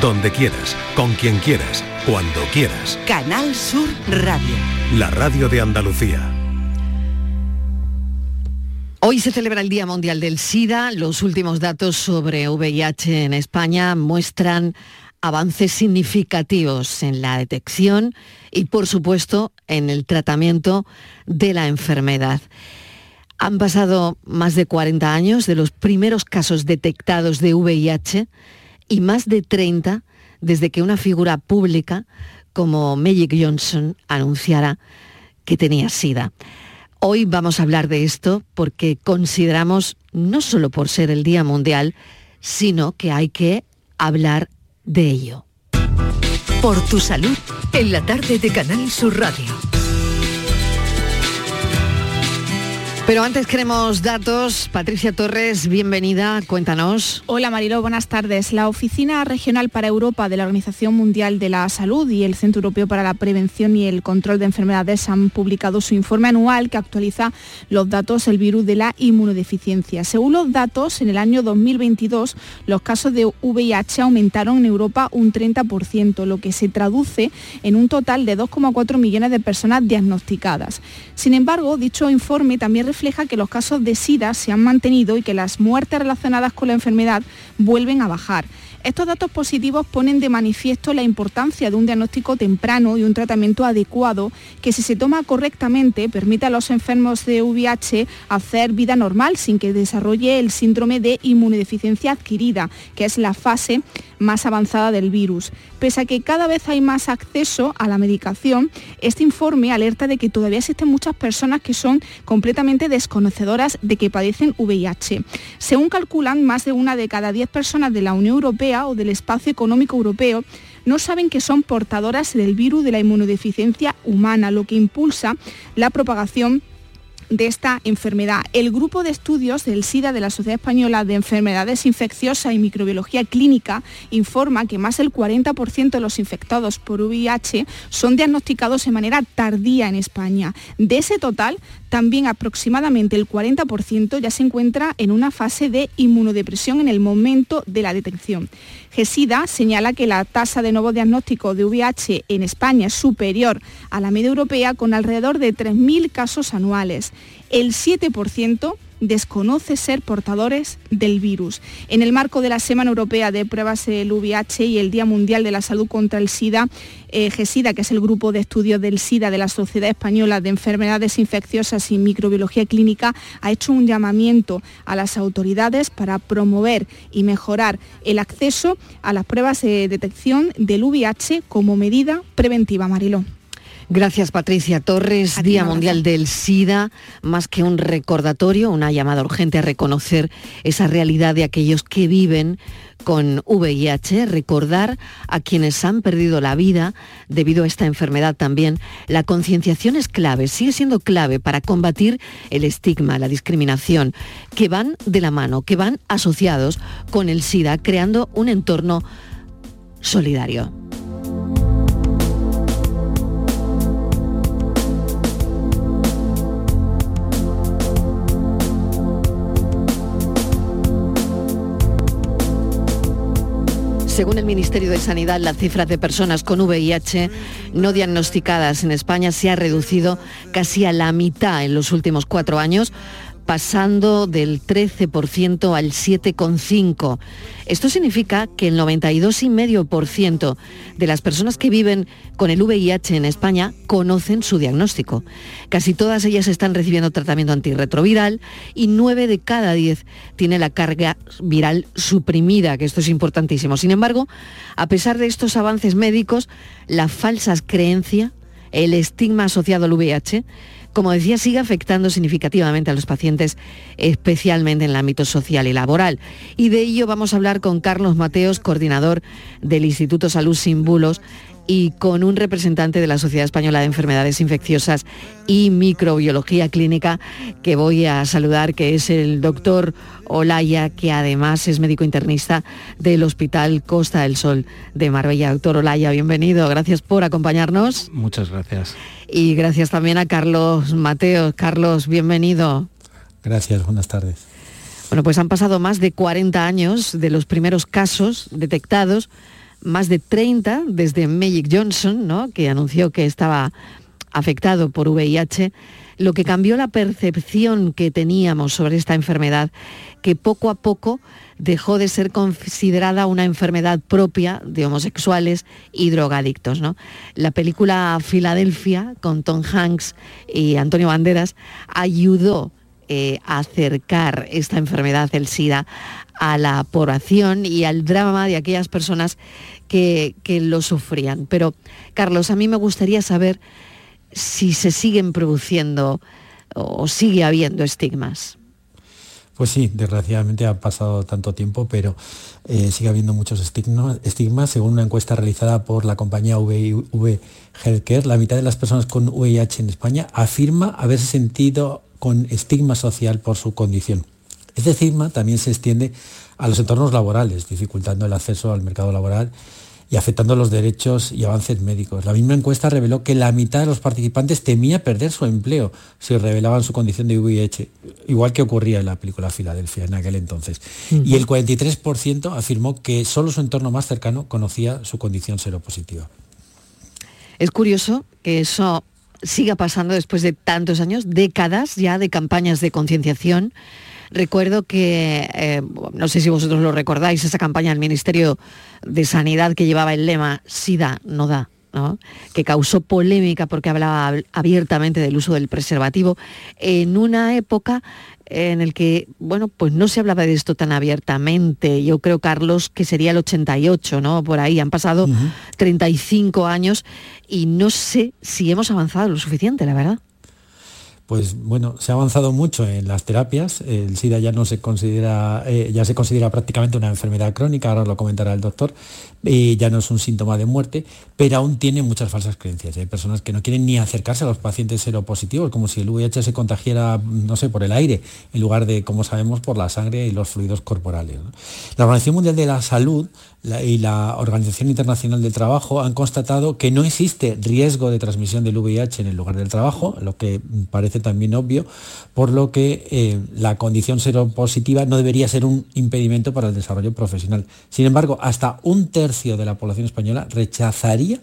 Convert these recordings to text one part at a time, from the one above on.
donde quieras, con quien quieras, cuando quieras. Canal Sur Radio. La radio de Andalucía. Hoy se celebra el Día Mundial del SIDA. Los últimos datos sobre VIH en España muestran avances significativos en la detección y, por supuesto, en el tratamiento de la enfermedad. Han pasado más de 40 años de los primeros casos detectados de VIH y más de 30 desde que una figura pública como Magic Johnson anunciara que tenía SIDA. Hoy vamos a hablar de esto porque consideramos, no solo por ser el Día Mundial, sino que hay que hablar de ello. Por tu salud, en la tarde de Canal Sur Radio. Pero antes queremos datos. Patricia Torres, bienvenida, cuéntanos. Hola Marilo, buenas tardes. La Oficina Regional para Europa de la Organización Mundial de la Salud y el Centro Europeo para la Prevención y el Control de Enfermedades han publicado su informe anual que actualiza los datos del virus de la inmunodeficiencia. Según los datos, en el año 2022 los casos de VIH aumentaron en Europa un 30%, lo que se traduce en un total de 2,4 millones de personas diagnosticadas. Sin embargo, dicho informe también refleja que los casos de SIDA se han mantenido y que las muertes relacionadas con la enfermedad vuelven a bajar. Estos datos positivos ponen de manifiesto la importancia de un diagnóstico temprano y un tratamiento adecuado que si se toma correctamente permite a los enfermos de VIH hacer vida normal sin que desarrolle el síndrome de inmunodeficiencia adquirida, que es la fase más avanzada del virus. Pese a que cada vez hay más acceso a la medicación, este informe alerta de que todavía existen muchas personas que son completamente desconocedoras de que padecen VIH. Según calculan, más de una de cada diez personas de la Unión Europea o del espacio económico europeo no saben que son portadoras del virus de la inmunodeficiencia humana, lo que impulsa la propagación de esta enfermedad. El grupo de estudios del SIDA de la Sociedad Española de Enfermedades Infecciosas y Microbiología Clínica informa que más del 40% de los infectados por VIH son diagnosticados de manera tardía en España. De ese total, también aproximadamente el 40% ya se encuentra en una fase de inmunodepresión en el momento de la detección. GESIDA señala que la tasa de nuevo diagnóstico de VIH en España es superior a la media europea con alrededor de 3.000 casos anuales. El 7% desconoce ser portadores del virus. En el marco de la Semana Europea de Pruebas del VIH y el Día Mundial de la Salud contra el SIDA, eh, GESIDA, que es el grupo de estudios del SIDA de la Sociedad Española de Enfermedades Infecciosas y Microbiología Clínica, ha hecho un llamamiento a las autoridades para promover y mejorar el acceso a las pruebas de detección del VIH como medida preventiva. Mariló. Gracias Patricia Torres, Día Mundial del SIDA, más que un recordatorio, una llamada urgente a reconocer esa realidad de aquellos que viven con VIH, recordar a quienes han perdido la vida debido a esta enfermedad también. La concienciación es clave, sigue siendo clave para combatir el estigma, la discriminación, que van de la mano, que van asociados con el SIDA, creando un entorno solidario. Según el Ministerio de Sanidad, la cifra de personas con VIH no diagnosticadas en España se ha reducido casi a la mitad en los últimos cuatro años, pasando del 13% al 7,5%. Esto significa que el 92,5% de las personas que viven con el VIH en España conocen su diagnóstico. Casi todas ellas están recibiendo tratamiento antirretroviral y 9 de cada 10 tiene la carga viral suprimida, que esto es importantísimo. Sin embargo, a pesar de estos avances médicos, la falsa creencia, el estigma asociado al VIH, como decía, sigue afectando significativamente a los pacientes, especialmente en el ámbito social y laboral. Y de ello vamos a hablar con Carlos Mateos, coordinador del Instituto Salud Sin Bulos, y con un representante de la Sociedad Española de Enfermedades Infecciosas y Microbiología Clínica que voy a saludar, que es el doctor Olaya, que además es médico internista del Hospital Costa del Sol de Marbella. Doctor Olaya, bienvenido, gracias por acompañarnos. Muchas gracias. Y gracias también a Carlos Mateos. Carlos, bienvenido. Gracias, buenas tardes. Bueno, pues han pasado más de 40 años de los primeros casos detectados más de 30 desde Magic Johnson, ¿no? que anunció que estaba afectado por VIH, lo que cambió la percepción que teníamos sobre esta enfermedad, que poco a poco dejó de ser considerada una enfermedad propia de homosexuales y drogadictos. ¿no? La película Filadelfia, con Tom Hanks y Antonio Banderas, ayudó eh, a acercar esta enfermedad, el SIDA, a la población y al drama de aquellas personas que, que lo sufrían. Pero, Carlos, a mí me gustaría saber si se siguen produciendo o sigue habiendo estigmas. Pues sí, desgraciadamente ha pasado tanto tiempo, pero eh, sigue habiendo muchos estigmas, Según una encuesta realizada por la compañía VIV Healthcare, la mitad de las personas con VIH en España afirma haberse sentido con estigma social por su condición. Este estigma también se extiende a los entornos laborales, dificultando el acceso al mercado laboral y afectando los derechos y avances médicos. La misma encuesta reveló que la mitad de los participantes temía perder su empleo si revelaban su condición de VIH, igual que ocurría en la película Filadelfia en aquel entonces. Y el 43% afirmó que solo su entorno más cercano conocía su condición seropositiva. Es curioso que eso siga pasando después de tantos años, décadas ya de campañas de concienciación Recuerdo que, eh, no sé si vosotros lo recordáis, esa campaña del Ministerio de Sanidad que llevaba el lema SIDA no da. que causó polémica porque hablaba abiertamente del uso del preservativo en una época en el que, bueno, pues no se hablaba de esto tan abiertamente. Yo creo, Carlos, que sería el 88, ¿no? Por ahí han pasado 35 años y no sé si hemos avanzado lo suficiente, la verdad pues bueno, se ha avanzado mucho en las terapias. El SIDA ya no se considera, eh, ya se considera prácticamente una enfermedad crónica, ahora lo comentará el doctor, y ya no es un síntoma de muerte, pero aún tiene muchas falsas creencias. Hay personas que no quieren ni acercarse a los pacientes seropositivos, como si el VIH se contagiara, no sé, por el aire, en lugar de, como sabemos, por la sangre y los fluidos corporales. La Organización Mundial de la Salud y la Organización Internacional del Trabajo han constatado que no existe riesgo de transmisión del VIH en el lugar del trabajo, lo que parece también obvio, por lo que eh, la condición seropositiva no debería ser un impedimento para el desarrollo profesional. Sin embargo, hasta un tercio de la población española rechazaría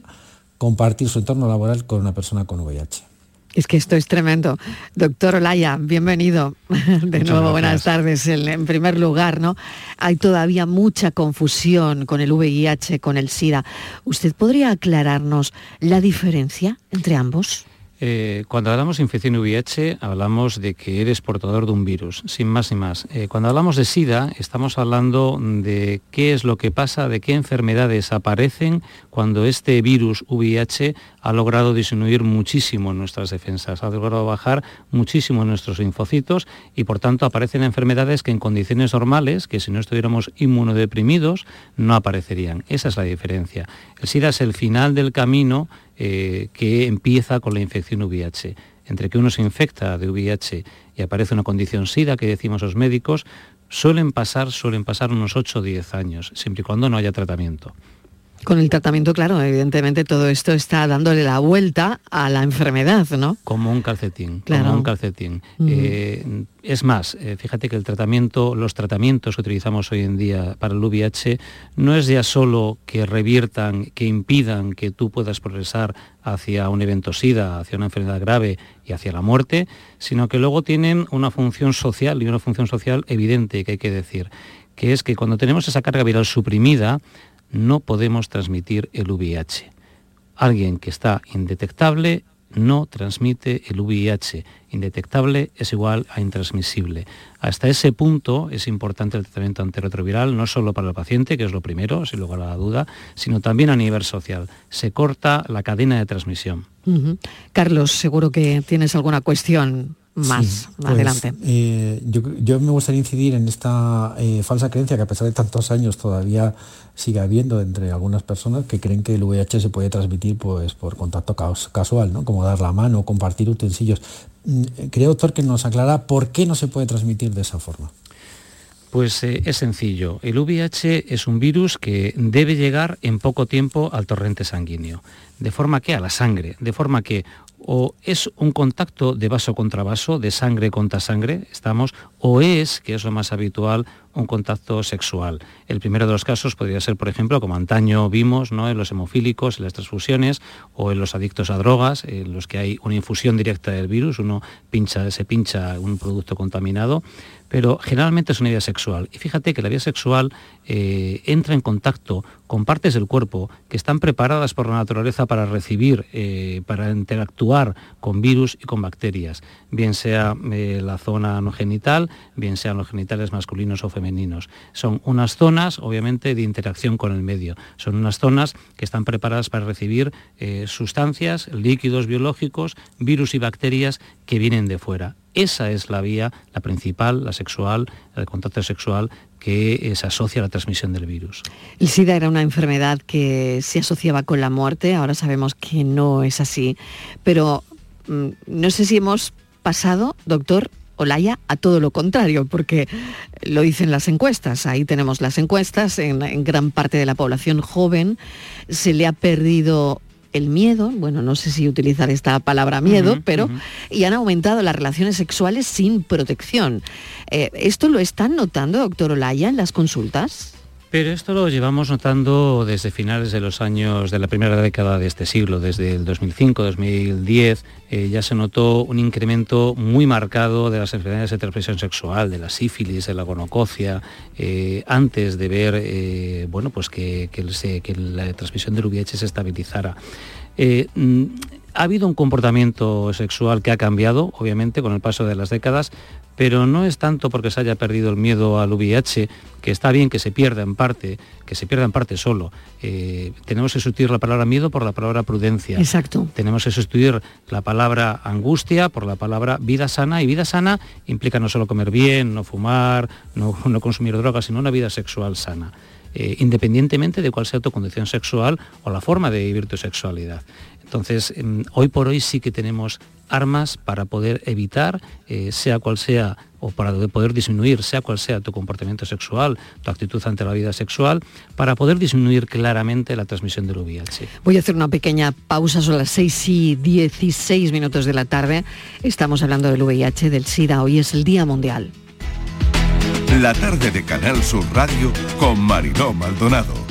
compartir su entorno laboral con una persona con VIH. Es que esto es tremendo. Doctor Olaya, bienvenido. De nuevo, buenas tardes. En, primer lugar, ¿no? Hay todavía mucha confusión con el VIH, con el SIDA. ¿Usted podría aclararnos la diferencia entre ambos? Eh, cuando hablamos de infección VIH, hablamos de que eres portador de un virus, sin más y más. Eh, cuando hablamos de SIDA, estamos hablando de qué es lo que pasa, de qué enfermedades aparecen cuando este virus VIH ha logrado disminuir muchísimo nuestras defensas, ha logrado bajar muchísimo nuestros linfocitos y por tanto aparecen enfermedades que en condiciones normales, que si no estuviéramos inmunodeprimidos, no aparecerían. Esa es la diferencia. El SIDA es el final del camino eh, que empieza con la infección VIH. Entre que uno se infecta de VIH y aparece una condición SIDA, que decimos los médicos, suelen pasar, suelen pasar unos 8 o 10 años, siempre y cuando no haya tratamiento. Con el tratamiento, claro, evidentemente todo esto está dándole la vuelta a la enfermedad, ¿no? Como un calcetín, como un calcetín. Eh, es más, eh, fíjate que el tratamiento, los tratamientos que utilizamos hoy en día para el VIH no es ya solo que reviertan, que impidan que tú puedas progresar hacia un evento SIDA, hacia una enfermedad grave y hacia la muerte, sino que luego tienen una función social y una función social evidente que hay que decir, que es que cuando tenemos esa carga viral suprimida, no podemos transmitir el VIH. Alguien que está indetectable no transmite el VIH. Indetectable es igual a intransmisible. Hasta ese punto es importante el tratamiento antirretroviral, no solo para el paciente, que es lo primero, sin lugar a la duda, sino también a nivel social. Se corta la cadena de transmisión. Carlos, seguro que tienes alguna cuestión más pues, adelante. Eh, yo, me gustaría incidir en esta eh, falsa creencia que a pesar de tantos años todavía sigue habiendo entre algunas personas que creen que el VIH se puede transmitir pues, por contacto casual, ¿no? como dar la mano, o compartir utensilios. Mm, creo, doctor, que nos aclara por qué no se puede transmitir de esa forma. Pues eh, es sencillo. El VIH es un virus que debe llegar en poco tiempo al torrente sanguíneo, de forma que a la sangre, de forma que o es un contacto de vaso contra vaso, de sangre contra sangre, estamos, o es, que es lo más habitual, un contacto sexual. El primero de los casos podría ser, por ejemplo, como antaño vimos ¿no? en los hemofílicos, en las transfusiones o en los adictos a drogas, en los que hay una infusión directa del virus, uno pincha, se pincha un producto contaminado, pero generalmente es una vía sexual. Y fíjate que la vía sexual eh, entra en contacto con partes del cuerpo que están preparadas por la naturaleza para recibir, eh, para interactuar con virus y con bacterias, bien sea eh, la zona no genital, bien sean los genitales masculinos o femeninos. Son unas zonas, obviamente, de interacción con el medio. Son unas zonas que están preparadas para recibir sustancias, líquidos biológicos, virus y bacterias que vienen de fuera. Esa es la vía, la principal, la sexual, el contacto sexual que eh, se asocia a la transmisión del virus. El SIDA era una enfermedad que se asociaba con la muerte, ahora sabemos que no es así, pero mm, no sé si hemos pasado, doctor Olaya, a todo lo contrario, porque lo dicen las encuestas, ahí tenemos las encuestas, en, en gran parte de la población joven se le ha perdido el miedo, bueno, no sé si utilizar esta palabra miedo, pero y han aumentado las relaciones sexuales sin protección. Eh, ¿Esto lo están notando, doctor Olaya, en las consultas? Pero esto lo llevamos notando desde finales de los años de la primera década de este siglo, desde el 2005-2010, eh, ya se notó un incremento muy marcado de las enfermedades de transmisión sexual, de la sífilis, de la gonococia, eh, antes de ver bueno, pues que, que, la transmisión del VIH se estabilizara. Mm, ha habido un comportamiento sexual que ha cambiado, obviamente, con el paso de las décadas, pero no es tanto porque se haya perdido el miedo al VIH, que está bien que se pierda en parte, que se pierda en parte solo. Eh, tenemos que sustituir la palabra miedo por la palabra prudencia. Exacto. Tenemos que sustituir la palabra angustia por la palabra vida sana, y vida sana implica no solo comer bien, no fumar, no, consumir drogas, sino una vida sexual sana. Eh, independientemente de cuál sea tu condición sexual o la forma de vivir tu sexualidad. Entonces, em, hoy por hoy sí que tenemos armas para poder evitar, eh, sea cual sea, o para poder disminuir, sea cual sea tu comportamiento sexual, tu actitud ante la vida sexual, para poder disminuir claramente la transmisión del VIH. Voy a hacer una pequeña pausa, son las 6 y 16 minutos de la tarde. Estamos hablando del VIH, del SIDA, hoy es el Día Mundial. La tarde de Canal Sur Radio con Mariló Maldonado.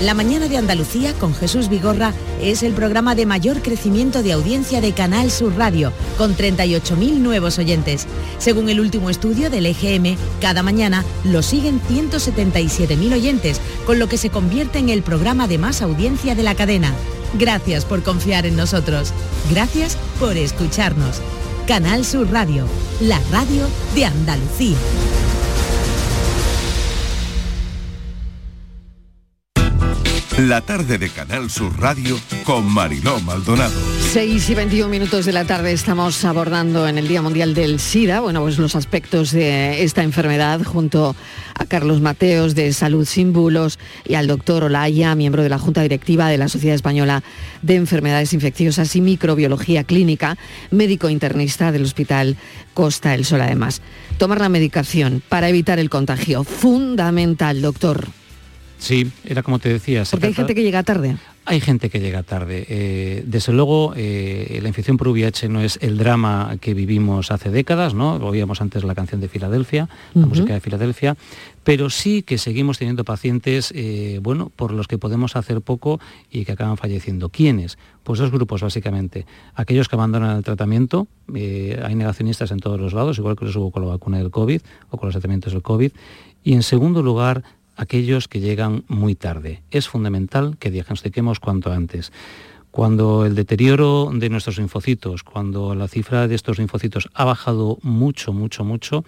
La Mañana de Andalucía con Jesús Vigorra es el programa de mayor crecimiento de audiencia de Canal Sur Radio, con 38.000 nuevos oyentes. Según el último estudio del EGM, cada mañana lo siguen 177.000 oyentes, con lo que se convierte en el programa de más audiencia de la cadena. Gracias por confiar en nosotros. Gracias por escucharnos. Canal Sur Radio, la radio de Andalucía. La tarde de Canal Sur Radio con Mariló Maldonado. 6 y 21 minutos de la tarde estamos abordando en el Día Mundial del SIDA, bueno, pues los aspectos de esta enfermedad junto a Carlos Mateos de Salud Sin Bulos y al doctor Olaya, miembro de la Junta Directiva de la Sociedad Española de Enfermedades Infecciosas y Microbiología Clínica, médico internista del Hospital Costa el Sol además. Tomar la medicación para evitar el contagio, fundamental, doctor. Sí, era como te decía. Porque hay gente que llega tarde. Hay gente que llega tarde. Eh, desde luego, eh, la infección por VIH no es el drama que vivimos hace décadas, ¿no? Oíamos antes la canción de Filadelfia, la música de Filadelfia, pero sí que seguimos teniendo pacientes, eh, bueno, por los que podemos hacer poco y que acaban falleciendo. ¿Quiénes? Pues dos grupos, básicamente. Aquellos que abandonan el tratamiento, hay negacionistas en todos los lados, igual que los hubo con la vacuna del COVID o con los tratamientos del COVID. Y en segundo lugar, aquellos que llegan muy tarde. Es fundamental que diagnostiquemos cuanto antes. Cuando el deterioro de nuestros linfocitos, cuando la cifra de estos linfocitos ha bajado mucho, mucho, mucho,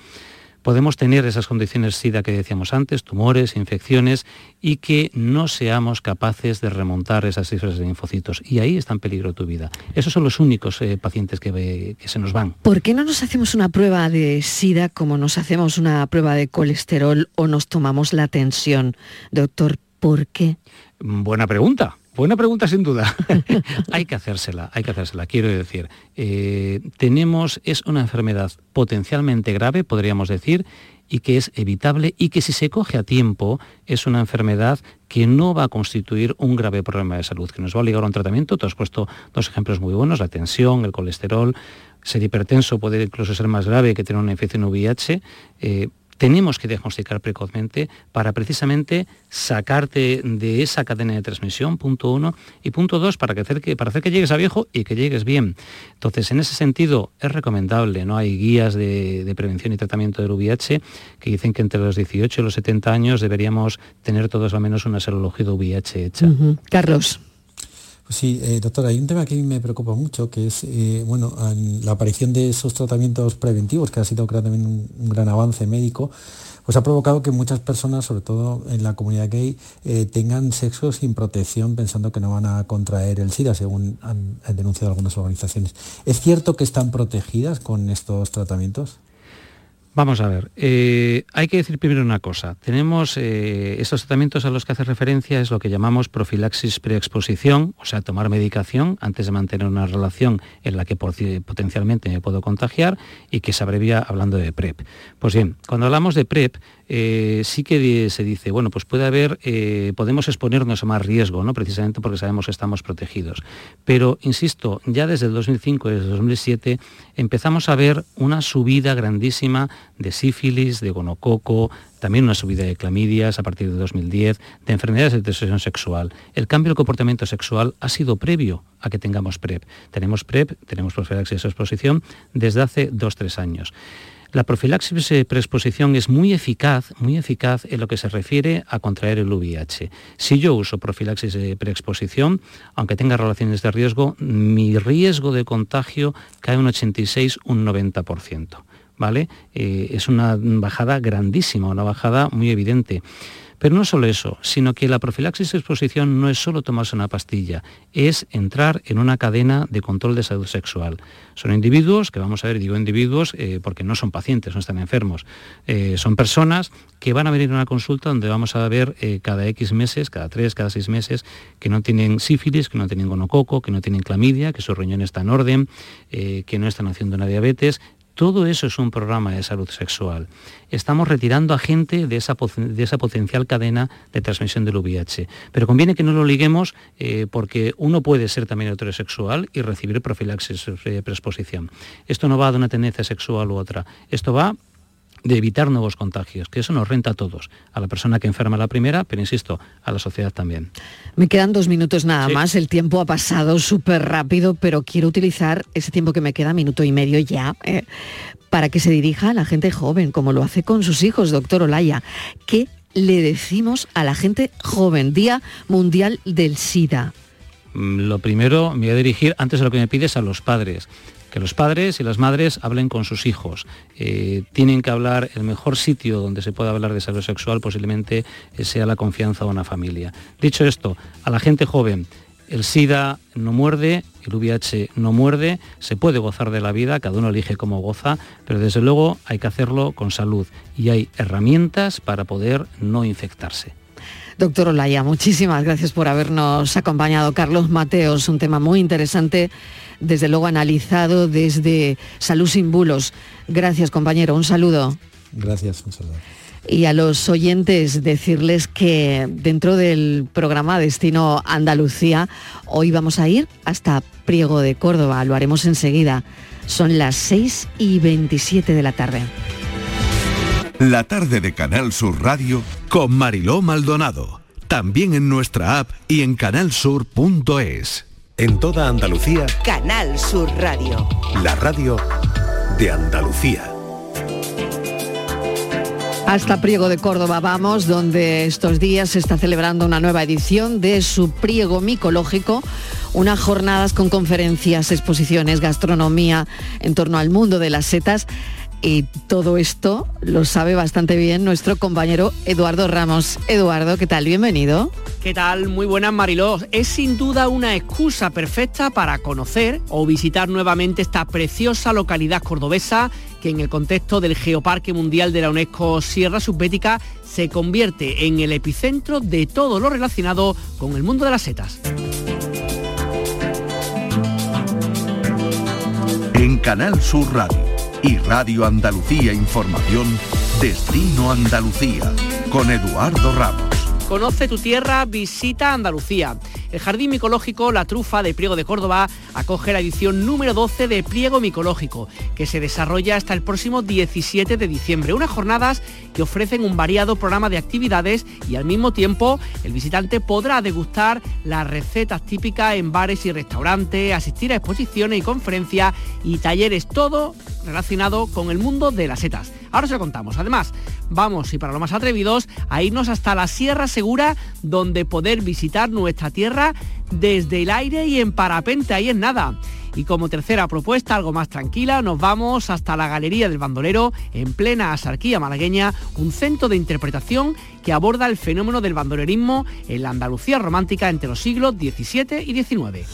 podemos tener esas condiciones SIDA que decíamos antes, tumores, infecciones, y que no seamos capaces de remontar esas cifras de linfocitos. Y ahí está en peligro tu vida. Esos son los únicos eh, pacientes que, que se nos van. ¿Por qué no nos hacemos una prueba de SIDA como nos hacemos una prueba de colesterol o nos tomamos la tensión? Doctor, ¿por qué? Buena pregunta. Buena pregunta sin duda. hay que hacérsela, hay que hacérsela. Quiero decir, eh, tenemos, es una enfermedad potencialmente grave, podríamos decir, y que es evitable y que si se coge a tiempo es una enfermedad que no va a constituir un grave problema de salud, que nos va a ligar a un tratamiento. Tú has puesto dos ejemplos muy buenos, la tensión, el colesterol. Ser hipertenso puede incluso ser más grave que tener una infección VIH. Eh, tenemos que diagnosticar precozmente para precisamente sacarte de esa cadena de transmisión, punto uno, y punto dos, para, que hacer que, para hacer que llegues a viejo y que llegues bien. Entonces, en ese sentido, es recomendable, ¿no? Hay guías de, prevención y tratamiento del VIH que dicen que entre los 18 y los 70 años deberíamos tener todos al menos una serología de VIH hecha. Carlos. Pues sí, eh, doctora, hay un tema que a mí me preocupa mucho, que es eh, bueno, la aparición de esos tratamientos preventivos, que ha sido también un, gran avance médico, pues ha provocado que muchas personas, sobre todo en la comunidad gay, eh, tengan sexo sin protección pensando que no van a contraer el SIDA, según han denunciado algunas organizaciones. ¿Es cierto que están protegidas con estos tratamientos? Vamos a ver, eh, hay que decir primero una cosa. Tenemos eh, estos tratamientos a los que hace referencia es lo que llamamos profilaxis preexposición, o sea, tomar medicación antes de mantener una relación en la que potencialmente me puedo contagiar y que se abrevia hablando de PrEP. Pues bien, cuando hablamos de PrEP, eh, sí que se dice, bueno, pues puede haber, podemos exponernos a más riesgo, ¿no? precisamente porque sabemos que estamos protegidos. Pero, insisto, ya desde el 2005 y desde el 2007 empezamos a ver una subida grandísima de sífilis, de gonococo, también una subida de clamidias a partir de 2010, de enfermedades de transmisión sexual. El cambio del comportamiento sexual ha sido previo a que tengamos PrEP. Tenemos PrEP, tenemos profilaxis de exposición desde hace dos, tres años. La profilaxis preexposición es muy eficaz, muy eficaz en lo que se refiere a contraer el VIH. Si yo uso profilaxis de preexposición, aunque tenga relaciones de riesgo, mi riesgo de contagio cae un 86, un 90%. ¿Vale? Eh, es una bajada grandísima, una bajada muy evidente. Pero no solo eso, sino que la profilaxis de exposición no es solo tomarse una pastilla, es entrar en una cadena de control de salud sexual. Son individuos, que vamos a ver, digo individuos eh, porque no son pacientes, no están enfermos, eh, son personas que van a venir a una consulta donde vamos a ver cada X meses, cada tres, cada seis meses, que no tienen sífilis, que no tienen gonococo, que no tienen clamidia, que su riñón está en orden, que no están haciendo una diabetes, todo eso es un programa de salud sexual. Estamos retirando a gente de esa, de esa potencial cadena de transmisión del VIH. Pero conviene que no lo liguemos eh, porque uno puede ser también heterosexual y recibir profilaxis de preexposición. Esto no va de una tendencia sexual u otra. Esto va de evitar nuevos contagios, que eso nos renta a todos, a la persona que enferma la primera, pero insisto, a la sociedad también. Me quedan dos minutos nada más, el tiempo ha pasado súper rápido, pero quiero utilizar ese tiempo que me queda, minuto y medio ya, eh, para que se dirija a la gente joven, como lo hace con sus hijos, doctor Olaya. ¿Qué le decimos a la gente joven? Día Mundial del SIDA. Mm, lo primero me voy a dirigir, antes de lo que me pides, a los padres que los padres y las madres hablen con sus hijos. Eh, tienen que hablar, el mejor sitio donde se puede hablar de salud sexual posiblemente sea la confianza de una familia. Dicho esto, a la gente joven, el SIDA no muerde, el VIH no muerde, se puede gozar de la vida, cada uno elige cómo goza, pero desde luego hay que hacerlo con salud y hay herramientas para poder no infectarse. Doctor Olaya, muchísimas gracias por habernos acompañado. Carlos Mateos, un tema muy interesante desde luego analizado desde Salud sin Bulos. Gracias, compañero. Un saludo. Gracias, un saludo. Y a los oyentes decirles que dentro del programa Destino Andalucía, hoy vamos a ir hasta Priego de Córdoba. Lo haremos enseguida. Son las 6 y 27 de la tarde. La tarde de Canal Sur Radio con Mariló Maldonado. También en nuestra app y en canalsur.es. En toda Andalucía. Canal Sur Radio. La radio de Andalucía. Hasta Priego de Córdoba vamos, donde estos días se está celebrando una nueva edición de su Priego Micológico, unas jornadas con conferencias, exposiciones, gastronomía en torno al mundo de las setas y todo esto lo sabe bastante bien nuestro compañero Eduardo Ramos. Eduardo, ¿qué tal? Bienvenido. ¿Qué tal? Muy buenas Mariló. Es sin duda una excusa perfecta para conocer o visitar nuevamente esta preciosa localidad cordobesa que en el contexto del Geoparque Mundial de la UNESCO Sierra Subbética se convierte en el epicentro de todo lo relacionado con el mundo de las setas. En Canal Sur Radio y Radio Andalucía Información, Destino Andalucía, con Eduardo Ramos. Conoce tu tierra, visita Andalucía. El Jardín Micológico La Trufa de Priego de Córdoba acoge la edición número 12 de Pliego Micológico, que se desarrolla hasta el próximo 17 de diciembre. Unas jornadas que ofrecen un variado programa de actividades y al mismo tiempo el visitante podrá degustar las recetas típicas en bares y restaurantes, asistir a exposiciones y conferencias y talleres, todo relacionado con el mundo de las setas. Ahora se lo contamos. Además, vamos, y para los más atrevidos, a irnos hasta la Sierra Segura, donde poder visitar nuestra tierra desde el aire y en parapente, ahí en nada. Y como tercera propuesta, algo más tranquila, nos vamos hasta la Galería del Bandolero, en plena asarquía malagueña, un centro de interpretación que aborda el fenómeno del bandolerismo en la Andalucía romántica entre los siglos XVII y XIX.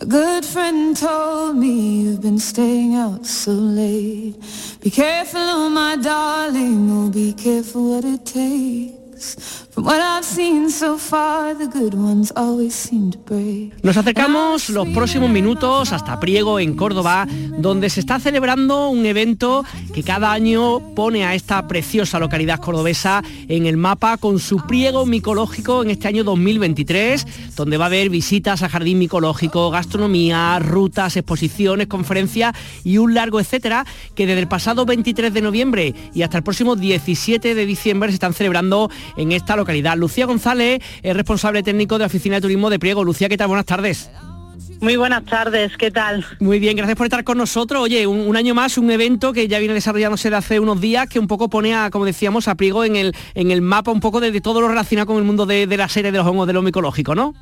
A good friend told me you've been staying out so late. Be careful, oh my darling, oh be careful what it takes. Nos acercamos los próximos minutos hasta Priego, en Córdoba, donde se está celebrando un evento que cada año pone a esta preciosa localidad cordobesa en el mapa con su priego micológico en este año 2023, donde va a haber visitas a jardín micológico, gastronomía, rutas, exposiciones, conferencias y un largo etcétera, que desde el pasado 23 de noviembre y hasta el próximo 17 de diciembre se están celebrando en esta localidad Lucía González es responsable técnico de la Oficina de Turismo de Priego. Lucía, ¿qué tal? Buenas tardes. Muy buenas tardes, ¿qué tal? Muy bien, gracias por estar con nosotros. Oye, un, año más, un evento que ya viene desarrollándose de hace unos días, que un poco pone a, como decíamos, a Priego en el, en el mapa un poco de, todo lo relacionado con el mundo de, la serie de los hongos de lo micológico, ¿no?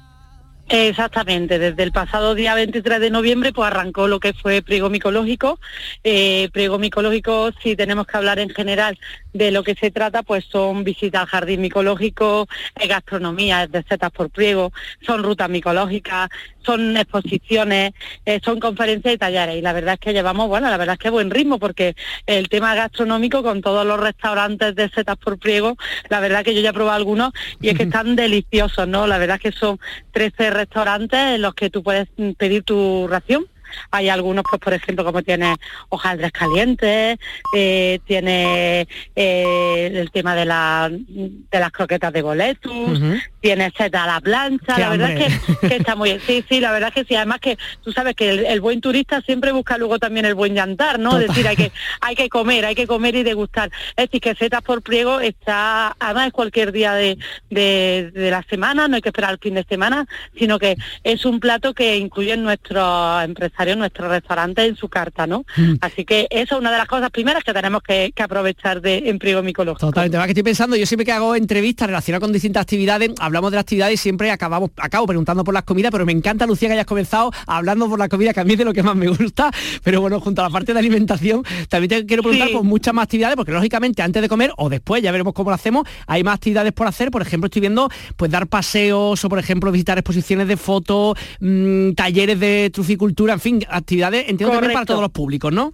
Exactamente, desde el pasado día 23 de noviembre pues arrancó lo que fue Priego Micológico. Eh, Priego Micológico, si tenemos que hablar en general de lo que se trata, pues son visitas al jardín micológico, gastronomía de setas por Priego, son rutas micológicas, son exposiciones, eh, son conferencias y talleres. Y la verdad es que llevamos, bueno, la verdad es que buen ritmo, porque el tema gastronómico con todos los restaurantes de setas por Priego, la verdad que yo ya he probado algunos y es que están deliciosos, ¿no? La verdad es que son 13 restaurantes en los que tú puedes pedir tu ración hay algunos, pues por ejemplo, como tiene hojaldres calientes, eh, tiene eh, el tema de, la, de las croquetas de boletus, tiene seta a la plancha, la verdad es que, está muy bien. Sí, sí, la verdad es que sí, además que tú sabes que el, buen turista siempre busca luego también el buen llantar, ¿no? Es decir, hay que, hay que comer, hay que comer y degustar. Es decir, que setas por pliego está, además es cualquier día de, de, de la semana, no hay que esperar el fin de semana, sino que es un plato que incluye nuestros empresarios nuestro restaurante en su carta, ¿no? Mm. Así que eso es una de las cosas primeras que tenemos que, aprovechar de empleo micológico. Totalmente, que estoy pensando, yo siempre que hago entrevistas relacionadas con distintas actividades, hablamos de las actividades y siempre acabamos, acabo preguntando por las comidas, pero me encanta, Lucía, que hayas comenzado hablando por la comida, que a mí es de lo que más me gusta, pero bueno, junto a la parte de alimentación, también te quiero preguntar por muchas más actividades, porque lógicamente antes de comer o después, ya veremos cómo lo hacemos, hay más actividades por hacer, por ejemplo, estoy viendo pues dar paseos o por ejemplo visitar exposiciones de fotos, mm, talleres de en fin, actividades, entiendo también para todos los públicos, ¿no?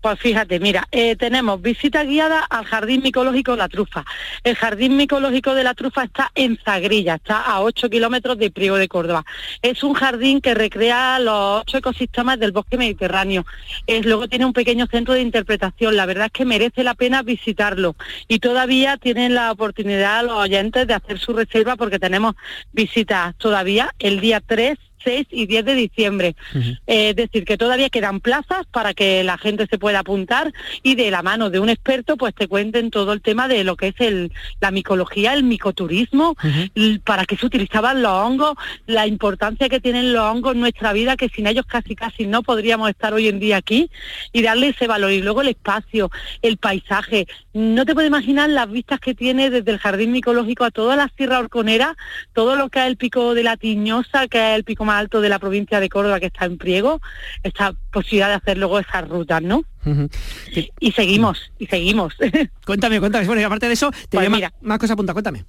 Pues fíjate, mira, eh, tenemos visita guiada al Jardín Micológico la Trufa. El Jardín Micológico de la Trufa está en Zagrilla, está a 8 kilómetros de Priego de Córdoba. Es un jardín que recrea los ocho ecosistemas del bosque mediterráneo. Es, luego tiene un pequeño centro de interpretación. La verdad es que merece la pena visitarlo. Y todavía tienen la oportunidad los oyentes de hacer su reserva porque tenemos visitas todavía el día 3 6 y 10 de diciembre. Eh, es decir, que todavía quedan plazas para que la gente se pueda apuntar y de la mano de un experto pues te cuenten todo el tema de lo que es el, la micología, el micoturismo, para qué se utilizaban los hongos, la importancia que tienen los hongos en nuestra vida, que sin ellos casi casi no podríamos estar hoy en día aquí y darle ese valor. Y luego el espacio, el paisaje. No te puedes imaginar las vistas que tiene desde el jardín micológico a toda la Sierra Orconera, todo lo que es el pico de la Tiñosa, que es el pico más alto de la provincia de Córdoba que está en Priego, esta posibilidad de hacer luego esas rutas, ¿no? Y seguimos, y seguimos. Cuéntame, cuéntame. Bueno, y aparte de eso, te pues más, más cosas apunta, cuéntame.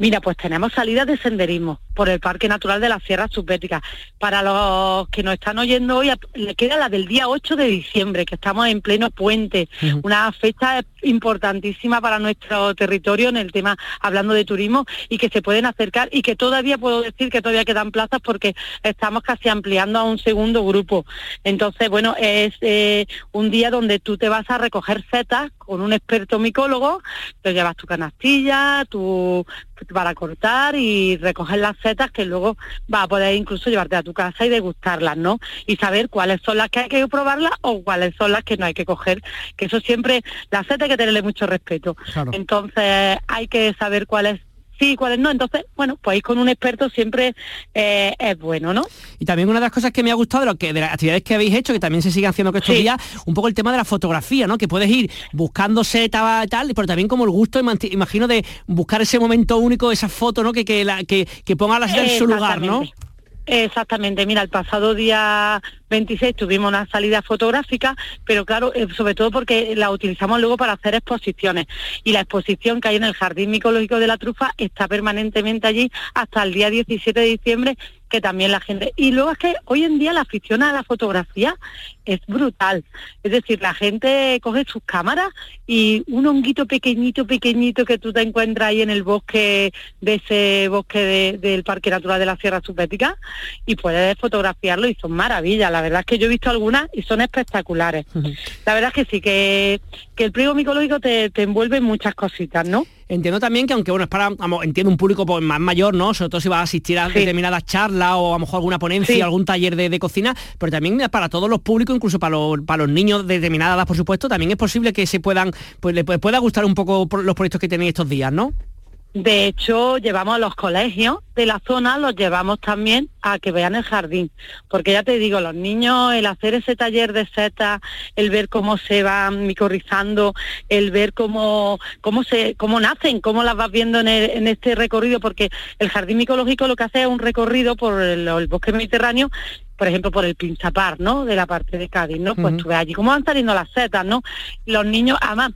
Mira, pues tenemos salidas de senderismo por el Parque Natural de la Sierra Subética. Para los que nos están oyendo hoy, le queda la del día 8 de diciembre, que estamos en pleno puente, una fecha importantísima para nuestro territorio en el tema, hablando de turismo, y que se pueden acercar y que todavía puedo decir que todavía quedan plazas porque estamos casi ampliando a un segundo grupo. Entonces, bueno, es eh, un día donde tú te vas a recoger setas con un experto micólogo, te llevas tu canastilla, tu para cortar y recoger las setas que luego va a poder incluso llevarte a tu casa y degustarlas, ¿no? Y saber cuáles son las que hay que probarlas o cuáles son las que no hay que coger, que eso siempre, la seta hay que tenerle mucho respeto. Entonces hay que saber cuáles sí, cuáles no. Entonces, bueno, pues ir con un experto siempre eh, es bueno, ¿no? Y también una de las cosas que me ha gustado de, lo que, de las actividades que habéis hecho, que también se sigue haciendo que estos días, un poco el tema de la fotografía, ¿no? Que puedes ir buscando seta tal, pero también como el gusto, imagino, de buscar ese momento único, esa foto, ¿no? Que, que, la, que, que ponga la en su lugar, ¿no? Exactamente, mira, el pasado día 26 tuvimos una salida fotográfica, pero claro, eh, sobre todo porque la utilizamos luego para hacer exposiciones. Y la exposición que hay en el Jardín Micológico de la Trufa está permanentemente allí hasta el día 17 de diciembre que también la gente... Y luego es que hoy en día la afición a la fotografía es brutal. Es decir, la gente coge sus cámaras y un honguito pequeñito, pequeñito que tú te encuentras ahí en el bosque de ese bosque del Parque Natural de la Sierra Subética y puedes fotografiarlo y son maravillas. La verdad es que yo he visto algunas y son espectaculares. La verdad es que sí, que, que el pliego micológico te, te envuelve muchas cositas, ¿no? Entiendo también que aunque bueno, es para, entiendo un público pues, más mayor, ¿no? Sobre todo si va a asistir a determinadas charlas o a lo mejor alguna ponencia, algún taller de, cocina, pero también para todos los públicos, incluso para los, para los niños de determinadas edad, por supuesto, también es posible que se puedan, pues les pueda gustar un poco los proyectos que tenéis estos días, ¿no? De hecho, llevamos a los colegios de la zona los llevamos también a que vean el jardín, porque ya te digo, los niños, el hacer ese taller de setas, el ver cómo se van micorrizando, el ver cómo, cómo se, cómo nacen, cómo las vas viendo en, este recorrido, porque el jardín micológico lo que hace es un recorrido por el bosque mediterráneo por ejemplo, por el Pinchapar, ¿no? De la parte de Cádiz, ¿no? Pues tú ves allí cómo van saliendo las setas, ¿no? Los niños, además,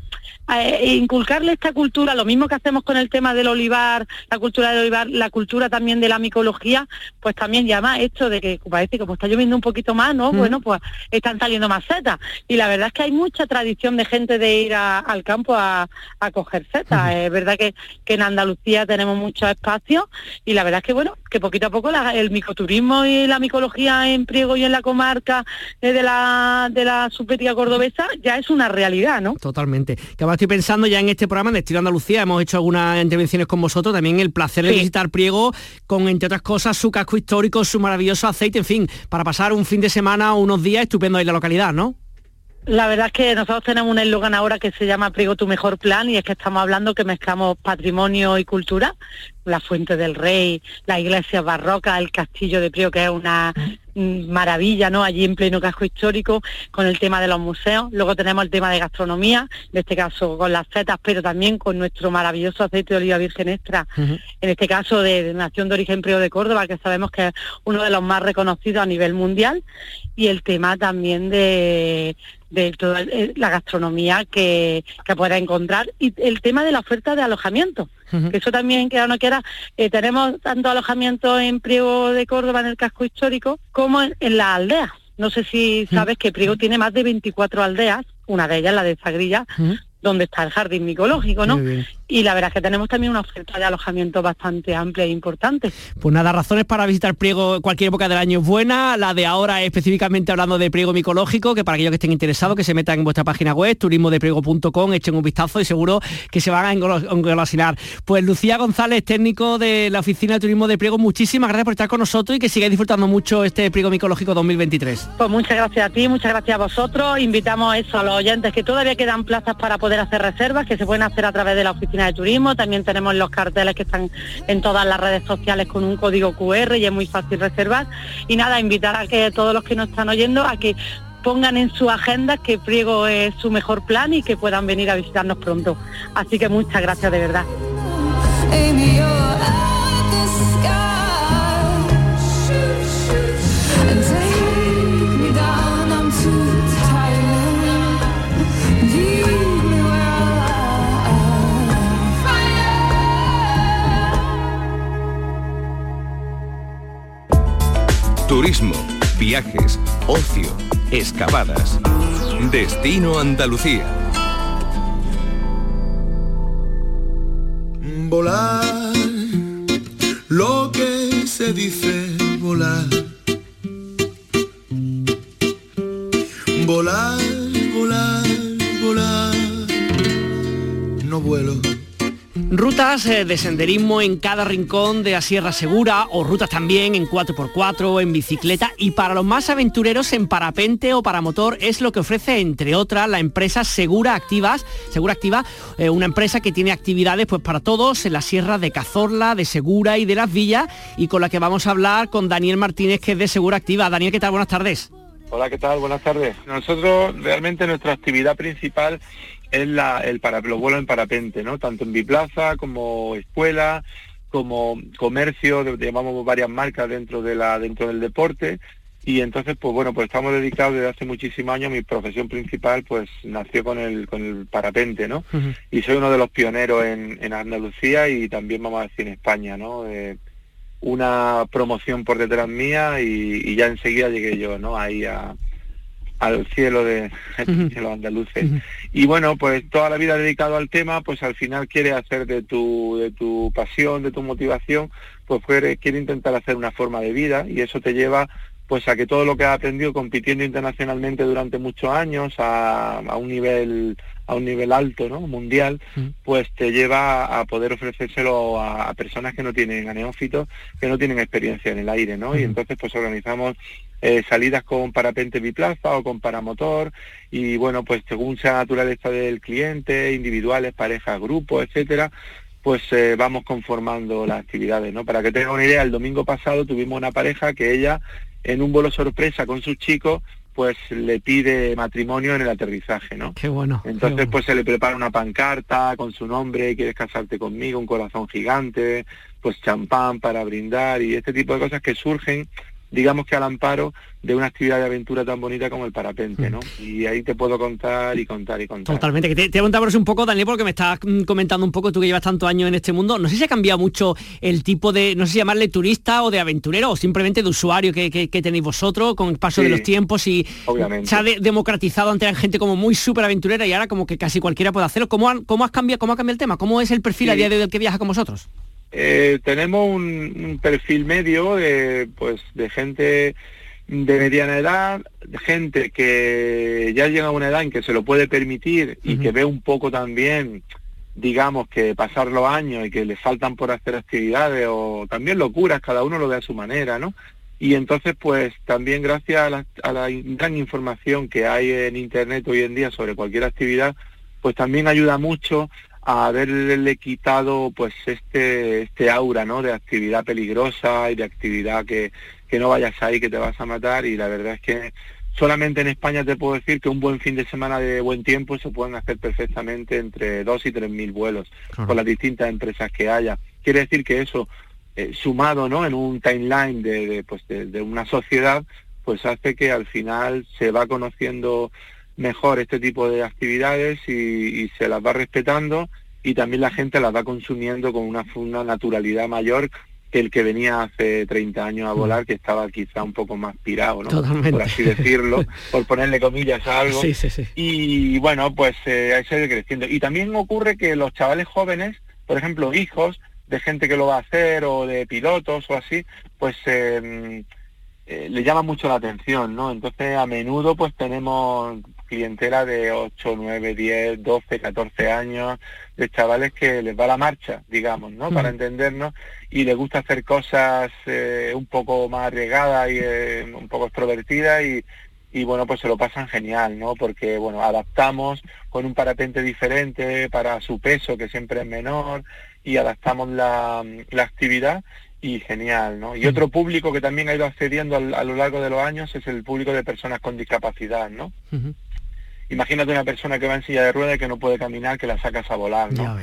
eh, inculcarle esta cultura, lo mismo que hacemos con el tema del olivar, la cultura del olivar, la cultura también de la micología, pues también llama esto de que parece como está lloviendo un poquito más, ¿no? Bueno, pues están saliendo más setas. Y la verdad es que hay mucha tradición de gente de ir al campo a, coger setas. Es verdad que, en Andalucía tenemos muchos espacios y la verdad es que, bueno, que poquito a poco el micoturismo y la micología en Priego y en la comarca eh, de la de la subética cordobesa ya es una realidad, ¿no? Totalmente. Que ahora estoy pensando ya en este programa de Estilo Andalucía, hemos hecho algunas intervenciones con vosotros, también el placer de visitar Priego con, entre otras cosas, su casco histórico, su maravilloso aceite, en fin, para pasar un fin de semana o unos días estupendo en la localidad, ¿no? La verdad es que nosotros tenemos un eslogan ahora que se llama Priego tu mejor plan y es que estamos hablando que mezclamos patrimonio y cultura, la Fuente del Rey, la iglesia barroca, el castillo de Priego que es una maravilla, ¿no? Allí en pleno casco histórico, con el tema de los museos. Luego tenemos el tema de gastronomía, en este caso con las setas, pero también con nuestro maravilloso aceite de oliva virgen extra, en este caso de, Nación de Origen Prio de Córdoba, que sabemos que es uno de los más reconocidos a nivel mundial, y el tema también de, de toda la gastronomía que, que pueda encontrar y el tema de la oferta de alojamiento que eso también, que no quiera, eh, tenemos tanto alojamiento en Priego de Córdoba, en el casco histórico, como en, las aldeas. No sé si sabes que Priego tiene más de 24 aldeas, una de ellas la de Zagrilla, donde está el jardín micológico, ¿no? Y la verdad es que tenemos también una oferta de alojamiento bastante amplia e importante. Pues nada, razones para visitar Priego cualquier época del año es buena, la de ahora específicamente hablando de Priego micológico, que para aquellos que estén interesados que se metan en vuestra página web, turismodepriego.com, echen un vistazo y seguro que se van a engolosinar. Pues Lucía González, técnico de la Oficina de Turismo de Priego, muchísimas gracias por estar con nosotros y que sigáis disfrutando mucho este Priego micológico 2023. Pues muchas gracias a ti, muchas gracias a vosotros, invitamos eso a los oyentes que todavía quedan plazas para poder hacer reservas, que se pueden hacer a través de la oficina de turismo, también tenemos los carteles que están en todas las redes sociales con un código QR y es muy fácil reservar. Y nada, invitar a que todos los que nos están oyendo a que pongan en su agenda que Priego es su mejor plan y que puedan venir a visitarnos pronto. Así que muchas gracias de verdad. Turismo, viajes, ocio, excavadas. Destino Andalucía. Volar, lo que se dice volar. Volar, volar, volar. No vuelo Rutas eh, de senderismo en cada rincón de la Sierra Segura o rutas también en 4x4 en bicicleta y para los más aventureros en parapente o para motor es lo que ofrece entre otras la empresa Segura Activas, Segura Activa, eh, una empresa que tiene actividades pues para todos en la Sierra de Cazorla, de Segura y de Las Villas y con la que vamos a hablar con Daniel Martínez que es de Segura Activa. Daniel, ¿qué tal? Buenas tardes. Hola, ¿qué tal? Buenas tardes. Nosotros realmente nuestra actividad principal es la, el para, los vuelos en parapente, ¿no? Tanto en biplaza como escuela, como comercio, llamamos varias marcas dentro de la dentro del deporte. Y entonces pues bueno pues estamos dedicados desde hace muchísimos años. Mi profesión principal pues nació con el con el parapente no y soy uno de los pioneros en, en Andalucía y también vamos a decir en España no eh, una promoción por detrás mía y, y, ya enseguida llegué yo no ahí a, al cielo de, los andaluces. Y bueno, pues toda la vida dedicado al tema, pues al final quiere hacer de tu, de tu pasión, de tu motivación, pues quiere, quiere intentar hacer una forma de vida y eso te lleva pues a que todo lo que has aprendido compitiendo internacionalmente durante muchos años a, a un nivel a un nivel alto, ¿no? mundial, pues te lleva a poder ofrecérselo a, personas que no tienen, a neófitos, que no tienen experiencia en el aire, ¿no? Y entonces pues organizamos eh, salidas con parapente biplaza o con paramotor y bueno, pues según sea naturaleza del cliente, individuales, parejas, grupos, etcétera, pues eh, vamos conformando las actividades, ¿no? Para que tenga una idea, el domingo pasado tuvimos una pareja que ella, en un vuelo sorpresa con sus chicos, pues le pide matrimonio en el aterrizaje, ¿no? Qué bueno. Entonces pues se le prepara una pancarta con su nombre, quieres casarte conmigo, un corazón gigante, pues champán para brindar y este tipo de cosas que surgen digamos que al amparo de una actividad de aventura tan bonita como el parapente, ¿no? Mm. Y ahí te puedo contar y contar y contar. Totalmente. Que te, te un poco, Daniel, porque me estás mm, comentando un poco, tú que llevas tantos años en este mundo, no sé si ha cambiado mucho el tipo de, no sé si llamarle turista o de aventurero o simplemente de usuario que, tenéis vosotros con el paso de los tiempos y se ha democratizado ante la gente como muy súper aventurera y ahora como que casi cualquiera puede hacerlo. ¿Cómo, cómo has cambiado, cómo ha cambiado el tema? ¿Cómo es el perfil a día de hoy del que viaja con vosotros? Eh, tenemos un, perfil medio de, pues, de gente de mediana edad, gente que ya llega a una edad en que se lo puede permitir y que ve un poco también, digamos, que pasar los años y que le faltan por hacer actividades o también locuras, cada uno lo ve a su manera, ¿no? Y entonces, pues también gracias a la, a la gran información que hay en Internet hoy en día sobre cualquier actividad, pues también ayuda mucho a haberle quitado pues este este aura no de actividad peligrosa y de actividad que, que no vayas ahí que te vas a matar. Y la verdad es que solamente en España te puedo decir que un buen fin de semana de buen tiempo se pueden hacer perfectamente entre dos y tres mil vuelos con las distintas empresas que haya. Quiere decir que eso eh, sumado no en un timeline de, de pues de, de una sociedad pues hace que al final se va conociendo mejor este tipo de actividades y, se las va respetando y también la gente las va consumiendo con una, una naturalidad mayor que el que venía hace 30 años a mm. volar, que estaba quizá un poco más pirado, ¿no? Por así decirlo, por ponerle comillas a algo. Sí, sí, sí. Y bueno, pues eh, ahí se creciendo. Y también ocurre que los chavales jóvenes, por ejemplo, hijos de gente que lo va a hacer o de pilotos o así, pues eh, eh, le llama mucho la atención, ¿no? Entonces a menudo pues tenemos clientela de 8, 9, 10, 12, 14 años, de chavales que les va la marcha, digamos, ¿no? Para mm. entendernos, y les gusta hacer cosas eh, un poco más arriesgadas y eh, un poco extrovertidas y, y bueno, pues se lo pasan genial, ¿no? Porque, bueno, adaptamos con un parapente diferente para su peso, que siempre es menor, y adaptamos la, la actividad y genial, ¿no? Y otro público que también ha ido accediendo a lo largo de los años es el público de personas con discapacidad, ¿no? Imagínate una persona que va en silla de ruedas y que no puede caminar, que la sacas a volar, ¿no?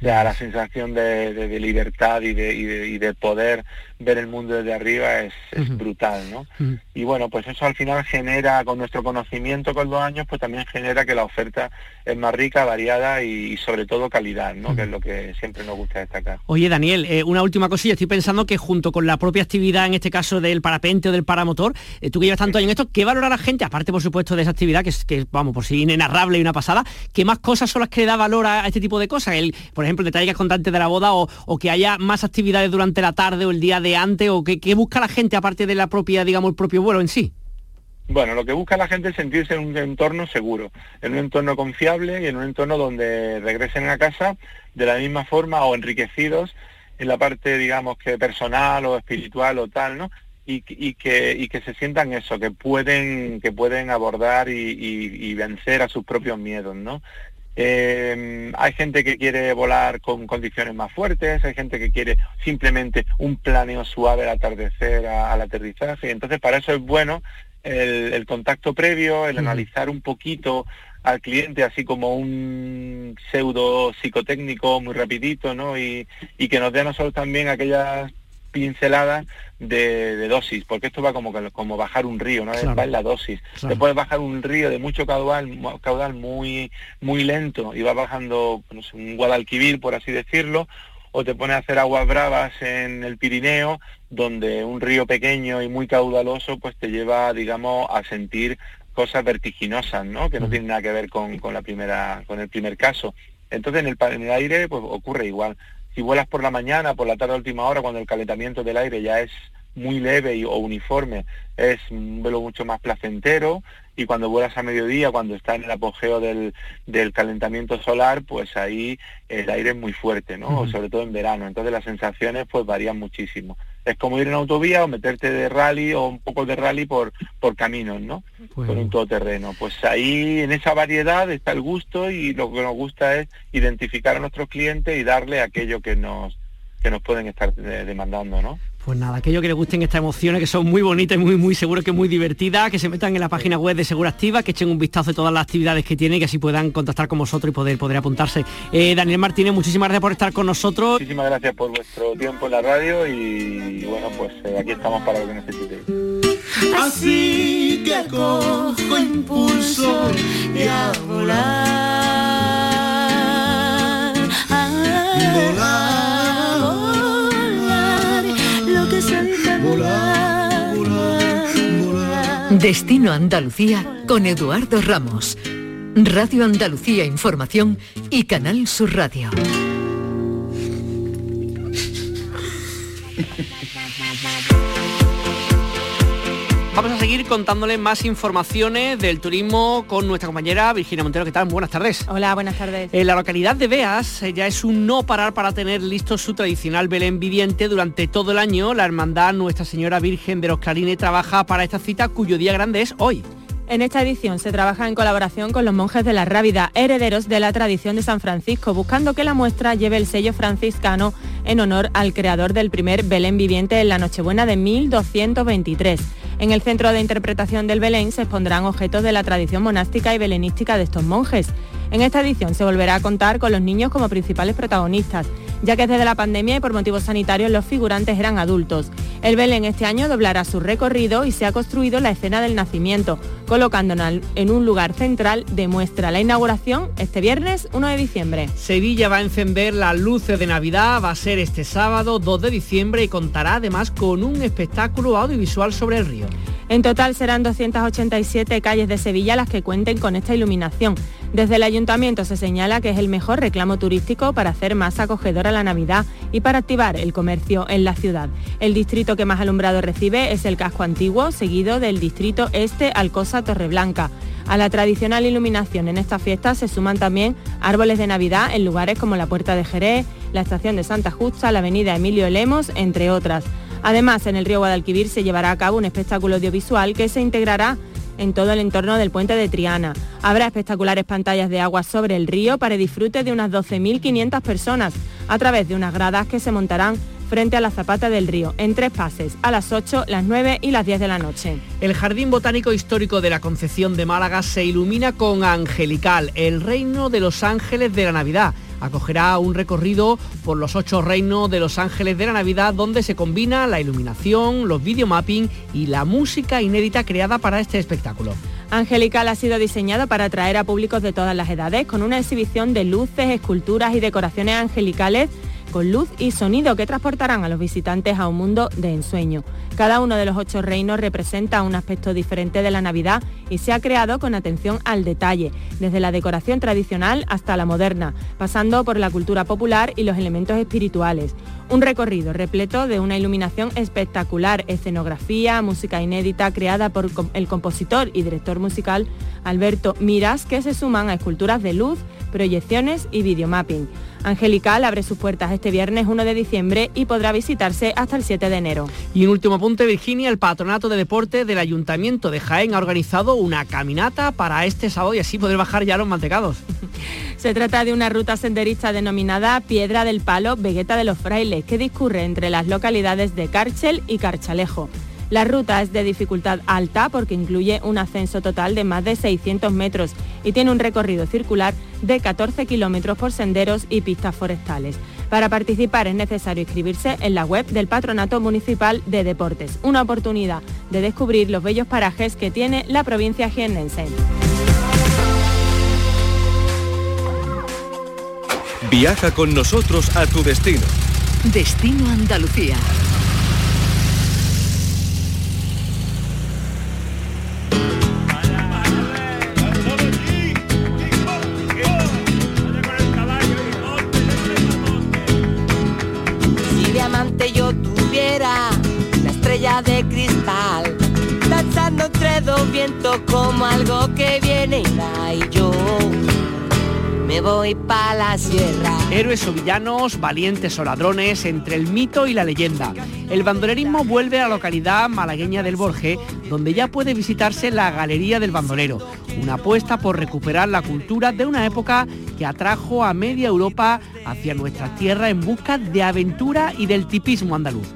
Ya la sensación de, libertad y de, y de, poder ver el mundo desde arriba es, brutal, ¿no? Y bueno, pues eso al final genera, con nuestro conocimiento con los años, pues también genera que la oferta es más rica, variada y, sobre todo calidad, ¿no? Que es lo que siempre nos gusta destacar. Oye, Daniel, eh, una última cosilla. Estoy pensando que junto con la propia actividad, en este caso del parapente o del paramotor, eh, tú que llevas tanto años en esto, ¿qué valora la gente? Aparte, por supuesto, de esa actividad, que es, que, vamos, por si inenarrable y una pasada, ¿qué más cosas son las que le da valor a, este tipo de cosas? El, por ejemplo, el detalle que de la boda o, o, que haya más actividades durante la tarde o el día de antes o que busca la gente aparte de la propia, digamos, el propio vuelo en sí? Bueno, lo que busca la gente es sentirse en un entorno seguro, en un entorno confiable y en un entorno donde regresen a casa de la misma forma o enriquecidos en la parte, digamos, que personal o espiritual o tal, ¿no? Y, que, y que se sientan eso, que pueden, que pueden abordar y, vencer a sus propios miedos, ¿no? Eh, hay gente que quiere volar con condiciones más fuertes, hay gente que quiere simplemente un planeo suave al atardecer, al aterrizaje. Entonces, para eso es bueno el, contacto previo, el analizar un poquito al cliente así como un pseudo psicotécnico muy rapidito, ¿no? Y, y que nos dé a nosotros también aquellas pinceladas de, dosis, porque esto va como, como bajar un río, ¿no? Va en la dosis. Te puedes bajar un río de mucho caudal, caudal muy, muy lento y va bajando un Guadalquivir, por así decirlo, o te pones a hacer aguas bravas en el Pirineo, donde un río pequeño y muy caudaloso pues te lleva, digamos, a sentir cosas vertiginosas, ¿no? Que no tienen nada que ver con, la primera, con el primer caso. Entonces en el, en el aire pues ocurre igual. Si vuelas por la mañana, por la tarde a última hora, cuando el calentamiento del aire ya es muy leve y, o uniforme, es un vuelo mucho más placentero y cuando vuelas a mediodía, cuando está en el apogeo del, calentamiento solar, pues ahí el aire es muy fuerte, ¿no? Sobre todo en verano. Entonces las sensaciones pues varían muchísimo. Es como ir en autovía o meterte de rally o un poco de rally por, por caminos, ¿no? Por un todoterreno. Pues ahí en esa variedad está el gusto y lo que nos gusta es identificar a nuestros clientes y darle aquello que nos que nos pueden estar demandando, ¿no? Pues nada, aquellos que les gusten estas emociones, que son muy bonitas y muy, muy seguros que muy divertidas, que se metan en la página web de Seguro Activa, que echen un vistazo de todas las actividades que tienen y que así puedan contactar con vosotros y poder, poder apuntarse. Eh, Daniel Martínez, muchísimas gracias por estar con nosotros. Muchísimas gracias por vuestro tiempo en la radio y, bueno, pues eh, aquí estamos para lo que necesitéis. Así que cojo impulso y a volar. volar. Destino Andalucía con Eduardo Ramos. Radio Andalucía Información y Canal Sur Radio. Vamos a seguir contándoles más informaciones del turismo con nuestra compañera Virginia Montero. ¿Qué tal? Buenas tardes. Hola, buenas tardes. En la localidad de Beas eh, ya es un no parar para tener listo su tradicional Belén viviente durante todo el año. La hermandad Nuestra Señora Virgen de los Clarines trabaja para esta cita cuyo día grande es hoy. En esta edición se trabaja en colaboración con los monjes de la Rábida, herederos de la tradición de San Francisco, buscando que la muestra lleve el sello franciscano en honor al creador del primer Belén viviente en la Nochebuena de 1223. En el centro de interpretación del Belén se expondrán objetos de la tradición monástica y belenística de estos monjes. En esta edición se volverá a contar con los niños como principales protagonistas, ya que desde la pandemia y por motivos sanitarios los figurantes eran adultos. El Belén este año doblará su recorrido y se ha construido la escena del nacimiento, colocándonos en un lugar central de muestra. La inauguración este viernes 1 de diciembre. Sevilla va a encender las luces de Navidad, va a ser este sábado 2 de diciembre y contará además con un espectáculo audiovisual sobre el río. En total serán 287 calles de Sevilla las que cuenten con esta iluminación. Desde el ayuntamiento se señala que es el mejor reclamo turístico para hacer más acogedora la Navidad y para activar el comercio en la ciudad. El distrito que más alumbrado recibe es el casco antiguo, seguido del distrito este Alcosa Torreblanca. A la tradicional iluminación en esta fiesta se suman también árboles de Navidad en lugares como la Puerta de Jerez, la estación de Santa Justa, la avenida Emilio Lemos, entre otras. Además, en el río Guadalquivir se llevará a cabo un espectáculo audiovisual que se integrará en todo el entorno del puente de Triana. Habrá espectaculares pantallas de agua sobre el río para disfrute de unas 12.500 personas a través de unas gradas que se montarán frente a la Zapata del Río, en tres pases, a las 8, las 9 y las 10 de la noche. El Jardín Botánico Histórico de la Concepción de Málaga se ilumina con Angelical, el reino de los ángeles de la Navidad acogerá un recorrido por los ocho reinos de los ángeles de la Navidad donde se combina la iluminación, los videomapping y la música inédita creada para este espectáculo. Angelical ha sido diseñado para atraer a públicos de todas las edades con una exhibición de luces, esculturas y decoraciones angelicales con luz y sonido que transportarán a los visitantes a un mundo de ensueño. Cada uno de los ocho reinos representa un aspecto diferente de la Navidad y se ha creado con atención al detalle, desde la decoración tradicional hasta la moderna, pasando por la cultura popular y los elementos espirituales. Un recorrido repleto de una iluminación espectacular, escenografía, música inédita creada por el compositor y director musical Alberto Miras, que se suman a esculturas de luz, proyecciones y videomapping. Angelical abre sus puertas este viernes 1 de diciembre y podrá visitarse hasta el 7 de enero. Y un último punto, Virginia, el Patronato de Deporte del Ayuntamiento de Jaén ha organizado una caminata para este sábado y así poder bajar ya los mantecados. Se trata de una ruta senderista denominada Piedra del Palo Vegueta de los Frailes, que discurre entre las localidades de Carchel y Carchalejo. La ruta es de dificultad alta porque incluye un ascenso total de más de 600 metros y tiene un recorrido circular de 14 kilómetros por senderos y pistas forestales. Para participar es necesario inscribirse en la web del Patronato Municipal de Deportes, una oportunidad de descubrir los bellos parajes que tiene la provincia jiennense. Viaja con nosotros a tu destino. Destino Andalucía. De cristal, danzando entre dos vientos como algo que viene y y yo me voy pa' la sierra. Héroes o villanos, valientes o ladrones, entre el mito y la leyenda. El bandolerismo vuelve a la localidad malagueña del Borje, donde ya puede visitarse la Galería del Bandolero, una apuesta por recuperar la cultura de una época que atrajo a media Europa hacia nuestra tierra en busca de aventura y del tipismo andaluz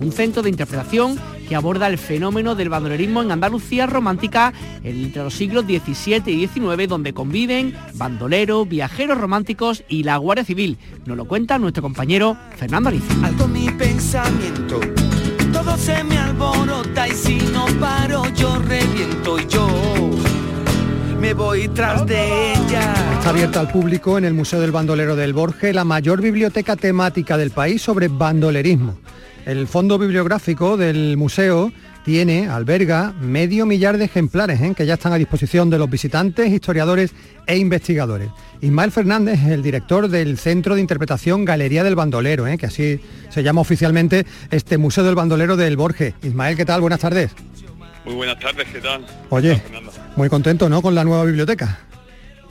un centro de interpretación que aborda el fenómeno del bandolerismo en Andalucía romántica entre los siglos XVII y XIX, donde conviven bandoleros, viajeros románticos y la Guardia Civil. Nos lo cuenta nuestro compañero Fernando Ariza. Alto mi pensamiento, todo se me alborota y si no paro yo reviento y yo me voy tras de ella. Está abierta al público en el Museo del Bandolero del Borge, la mayor biblioteca temática del país sobre bandolerismo. El fondo bibliográfico del museo tiene, alberga, medio millar de ejemplares ¿eh? que ya están a disposición de los visitantes, historiadores e investigadores. Ismael Fernández es el director del Centro de Interpretación Galería del Bandolero, ¿eh? que así se llama oficialmente este Museo del Bandolero del Borges. Ismael, ¿qué tal? Buenas tardes. Muy buenas tardes, ¿qué tal? Oye, muy contento, ¿no? Con la nueva biblioteca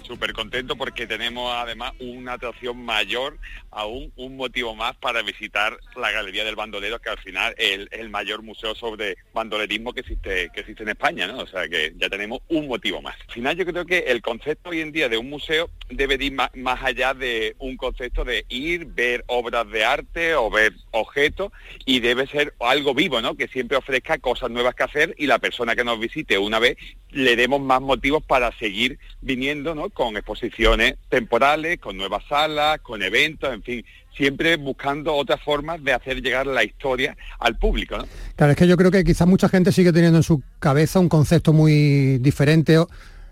súper contento porque tenemos además una atracción mayor, aún un motivo más para visitar la Galería del Bandolero, que al final es el, mayor museo sobre bandolerismo que existe, que existe en España, ¿no? O sea que ya tenemos un motivo más. Al final yo creo que el concepto hoy en día de un museo debe ir más, más allá de un concepto de ir, ver obras de arte o ver objetos y debe ser algo vivo, ¿no? Que siempre ofrezca cosas nuevas que hacer y la persona que nos visite una vez le demos más motivos para seguir viniendo, ¿no? Con exposiciones temporales, con nuevas salas, con eventos, en fin, siempre buscando otras formas de hacer llegar la historia al público. ¿no? Claro, es que yo creo que quizás mucha gente sigue teniendo en su cabeza un concepto muy diferente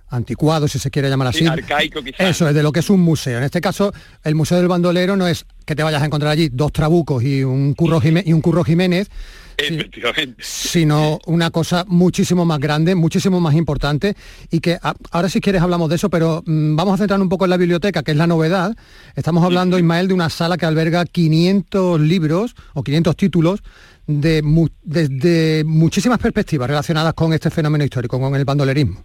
anticuado, si se quiere llamar así. arcaico quizás. Eso es de lo que es un museo. En este caso, el Museo del Bandolero no es que te vayas a encontrar allí dos trabucos y un curro, y un curro Jiménez, Efectivamente. Sino una cosa muchísimo más grande, muchísimo más importante y que ahora si quieres hablamos de eso, pero mm, vamos a centrarnos un poco en la biblioteca, que es la novedad. Estamos hablando, Ismael, de una sala que alberga 500 libros o 500 títulos de desde muchísimas perspectivas relacionadas con este fenómeno histórico, con el bandolerismo.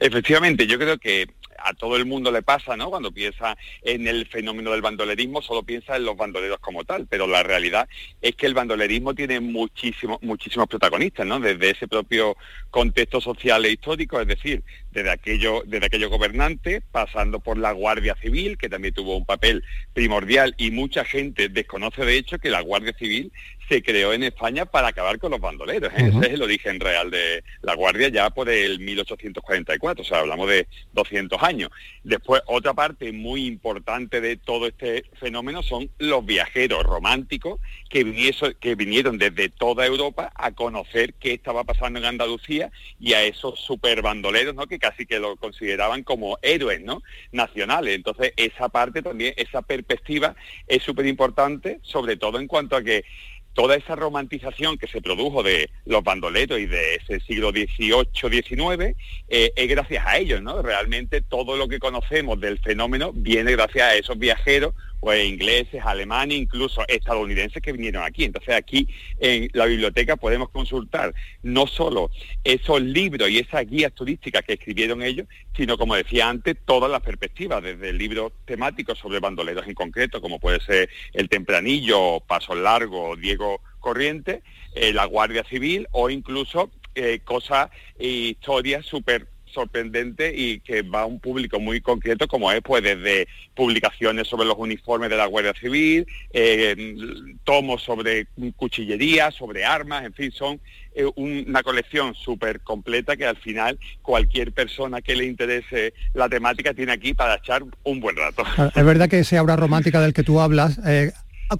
Efectivamente, yo creo que a todo el mundo le pasa, ¿no? Cuando piensa en el fenómeno del bandolerismo, solo piensa en los bandoleros como tal, pero la realidad es que el bandolerismo tiene muchísimos, muchísimos protagonistas, ¿no? Desde ese propio contexto social e histórico, es decir, desde aquello, desde aquellos gobernantes, pasando por la Guardia Civil, que también tuvo un papel primordial, y mucha gente desconoce de hecho que la Guardia Civil se creó en España para acabar con los bandoleros. ¿eh? Ese es el origen real de la Guardia ya por el 1844, o sea, hablamos de 200 años. Después, otra parte muy importante de todo este fenómeno son los viajeros románticos que, que vinieron desde toda Europa a conocer qué estaba pasando en Andalucía y a esos super bandoleros, ¿no? que casi que lo consideraban como héroes ¿no? nacionales. Entonces, esa parte también, esa perspectiva es súper importante, sobre todo en cuanto a que toda esa romantización que se produjo de los bandoleros y de ese siglo XVIII-XIX eh, es gracias a ellos, ¿no? Realmente todo lo que conocemos del fenómeno viene gracias a esos viajeros pues ingleses, alemanes, incluso estadounidenses que vinieron aquí. Entonces aquí en la biblioteca podemos consultar no solo esos libros y esas guías turísticas que escribieron ellos, sino como decía antes, todas las perspectivas, desde el libro temático sobre bandoleros en concreto, como puede ser El Tempranillo, Paso Largo, Diego Corriente, eh, la Guardia Civil o incluso eh, cosas e historias súper sorprendente y que va a un público muy concreto como es pues desde publicaciones sobre los uniformes de la Guardia Civil, eh, tomos sobre cuchillería, sobre armas, en fin, son eh, una colección súper completa que al final cualquier persona que le interese la temática tiene aquí para echar un buen rato. Es verdad que esa aura romántica del que tú hablas eh,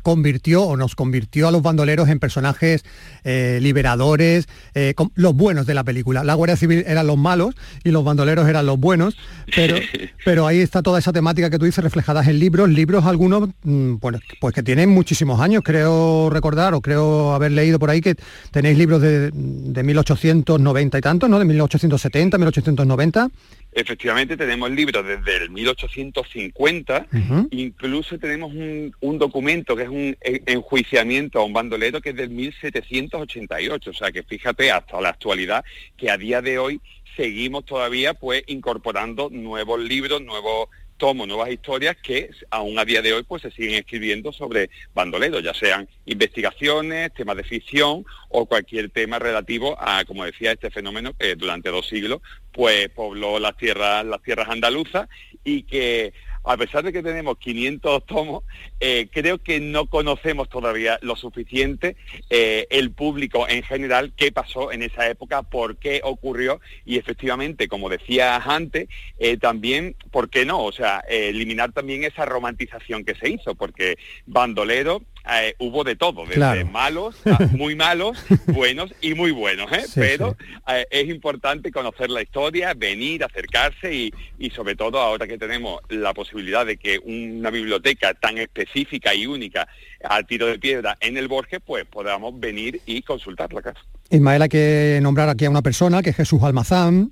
convirtió o nos convirtió a los bandoleros en personajes eh, liberadores, eh, los buenos de la película. La Guardia Civil eran los malos y los bandoleros eran los buenos, pero, pero ahí está toda esa temática que tú dices reflejadas en libros, libros algunos mm, pues que tienen muchísimos años, creo recordar o creo haber leído por ahí que tenéis libros de, de 1890 y tantos, ¿no? De 1870, 1890 Efectivamente, tenemos libros desde el 1850, incluso tenemos un, documento que es un enjuiciamiento a un bandolero que es del 1788, o sea que fíjate hasta la actualidad que a día de hoy seguimos todavía pues incorporando nuevos libros, nuevos tomos, nuevas historias que aún a día de hoy pues se siguen escribiendo sobre bandoleros, ya sean investigaciones, temas de ficción o cualquier tema relativo a, como decía, este fenómeno que durante dos siglos pues pobló las tierras, las tierras andaluzas y que a pesar de que tenemos 500 tomos, eh, creo que no conocemos todavía lo suficiente eh, el público en general qué pasó en esa época, por qué ocurrió y efectivamente, como decías antes, eh, también, ¿por qué no? O sea, eliminar también esa romantización que se hizo, porque bandolero eh, hubo de todo, desde malos, muy malos, buenos y muy buenos, ¿eh? pero eh, es importante conocer la historia, venir, acercarse y, y, sobre todo ahora que tenemos la posibilidad de que una biblioteca tan específica y única al tiro de piedra en el Borges, pues podamos venir y consultarla acá. Ismael, hay que nombrar aquí a una persona, que es Jesús Almazán,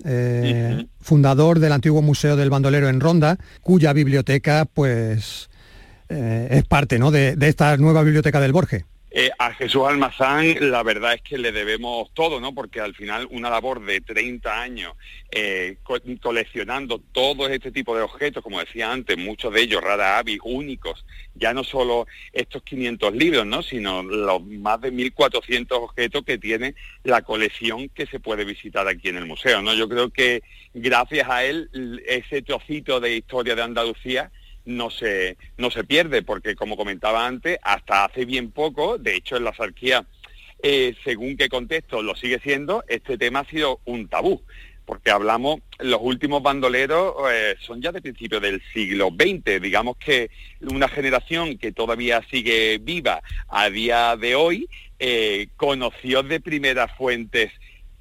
fundador del antiguo Museo del Bandolero en Ronda, cuya biblioteca pues eh, es parte ¿no? de, esta nueva biblioteca del Borges. Eh, a Jesús Almazán la verdad es que le debemos todo, ¿no? Porque al final una labor de 30 años eh, coleccionando todo este tipo de objetos, como decía antes, muchos de ellos rara avis, únicos, ya no solo estos 500 libros, ¿no? Sino los más de 1.400 objetos que tiene la colección que se puede visitar aquí en el museo, ¿no? Yo creo que gracias a él ese trocito de historia de Andalucía no se, no se pierde, porque como comentaba antes, hasta hace bien poco, de hecho en la sarquía, eh, según qué contexto lo sigue siendo, este tema ha sido un tabú, porque hablamos, los últimos bandoleros eh, son ya de principios del siglo XX, digamos que una generación que todavía sigue viva a día de hoy, eh, conoció de primeras fuentes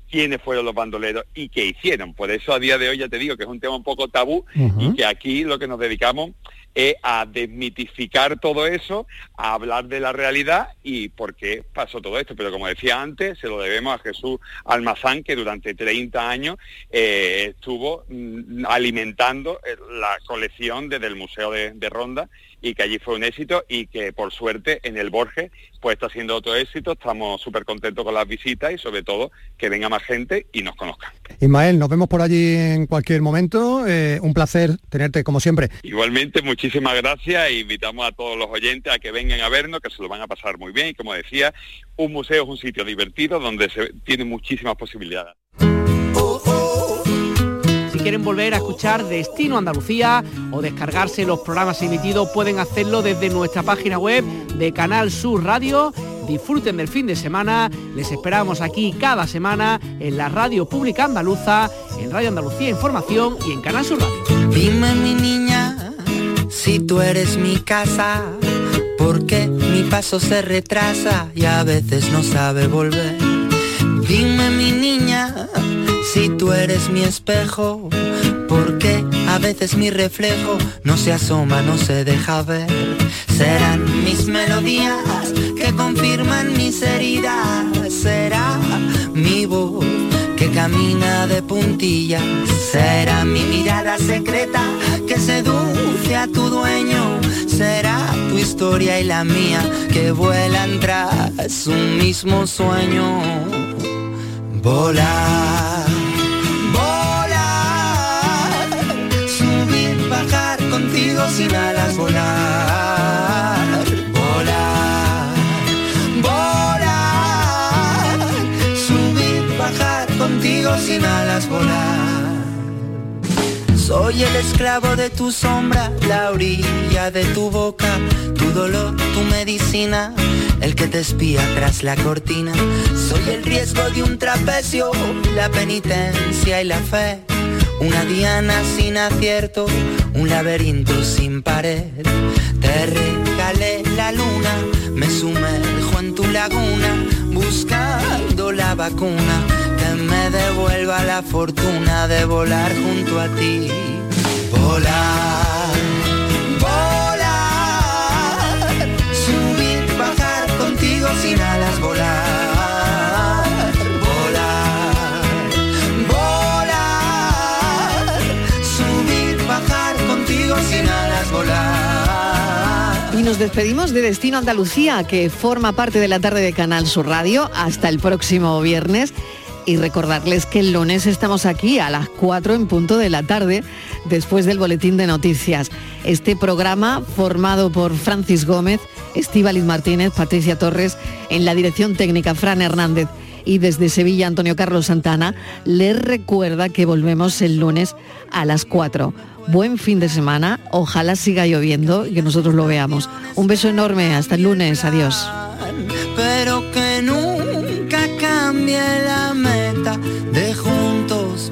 quiénes fueron los bandoleros y qué hicieron. Por eso a día de hoy ya te digo que es un tema un poco tabú y que aquí lo que nos dedicamos es a desmitificar todo eso, a hablar de la realidad y por qué pasó todo esto. Pero como decía antes, se lo debemos a Jesús Almazán, que durante 30 años eh, estuvo mm, alimentando eh, la colección desde el Museo de Ronda y que allí fue un éxito y que por suerte en el Borges pues está siendo otro éxito, estamos súper contentos con las visitas y sobre todo que venga más gente y nos conozca. Ismael, nos vemos por allí en cualquier momento, eh, un placer tenerte como siempre. Igualmente, muchísimas gracias e invitamos a todos los oyentes a que vengan a vernos, que se lo van a pasar muy bien y como decía, un museo es un sitio divertido donde se tiene muchísimas posibilidades quieren volver a escuchar Destino Andalucía o descargarse los programas emitidos, pueden hacerlo desde nuestra página web de Canal Sur Radio. Disfruten del fin de semana, les esperamos aquí cada semana en la radio pública andaluza, en Radio Andalucía Información y en Canal Sur Radio. Dime mi niña, si tú eres mi casa, porque mi paso se retrasa y a veces no sabe volver. Dime mi niña, si tú eres mi espejo, porque a veces mi reflejo no se asoma, no se deja ver. Serán mis melodías que confirman mis heridas, será mi voz camina de puntillas, será mi mirada secreta que seduce a tu dueño, será tu historia y la mía que vuelan tras un mismo sueño. Volar sin alas volar, sin alas volar. Soy el esclavo de tu sombra, la orilla de tu boca, tu dolor, tu medicina, el que te espía tras la cortina. Soy el riesgo de un trapecio, la penitencia y la fe una diana sin acierto, un laberinto sin pared. Te regalé la luna, me sumerjo en tu laguna, buscando vacuna que me devuelva la fortuna de volar junto a ti. Volar, volar, nos despedimos de Destino Andalucía, que forma parte de la tarde de Canal Sur Radio, hasta el próximo viernes. y recordarles que el lunes estamos aquí a las 4 en punto de la tarde después del boletín de noticias. Este programa formado por Francis Gómez, Estíbaliz Martínez, Patricia Torres, en la dirección técnica Fran Hernández y desde Sevilla Antonio Carlos Santana, les recuerda que volvemos el lunes a las 4. Buen fin de semana, ojalá siga lloviendo y que nosotros lo veamos. Un beso enorme, hasta el lunes, adiós. Que nunca cambie la meta de juntos.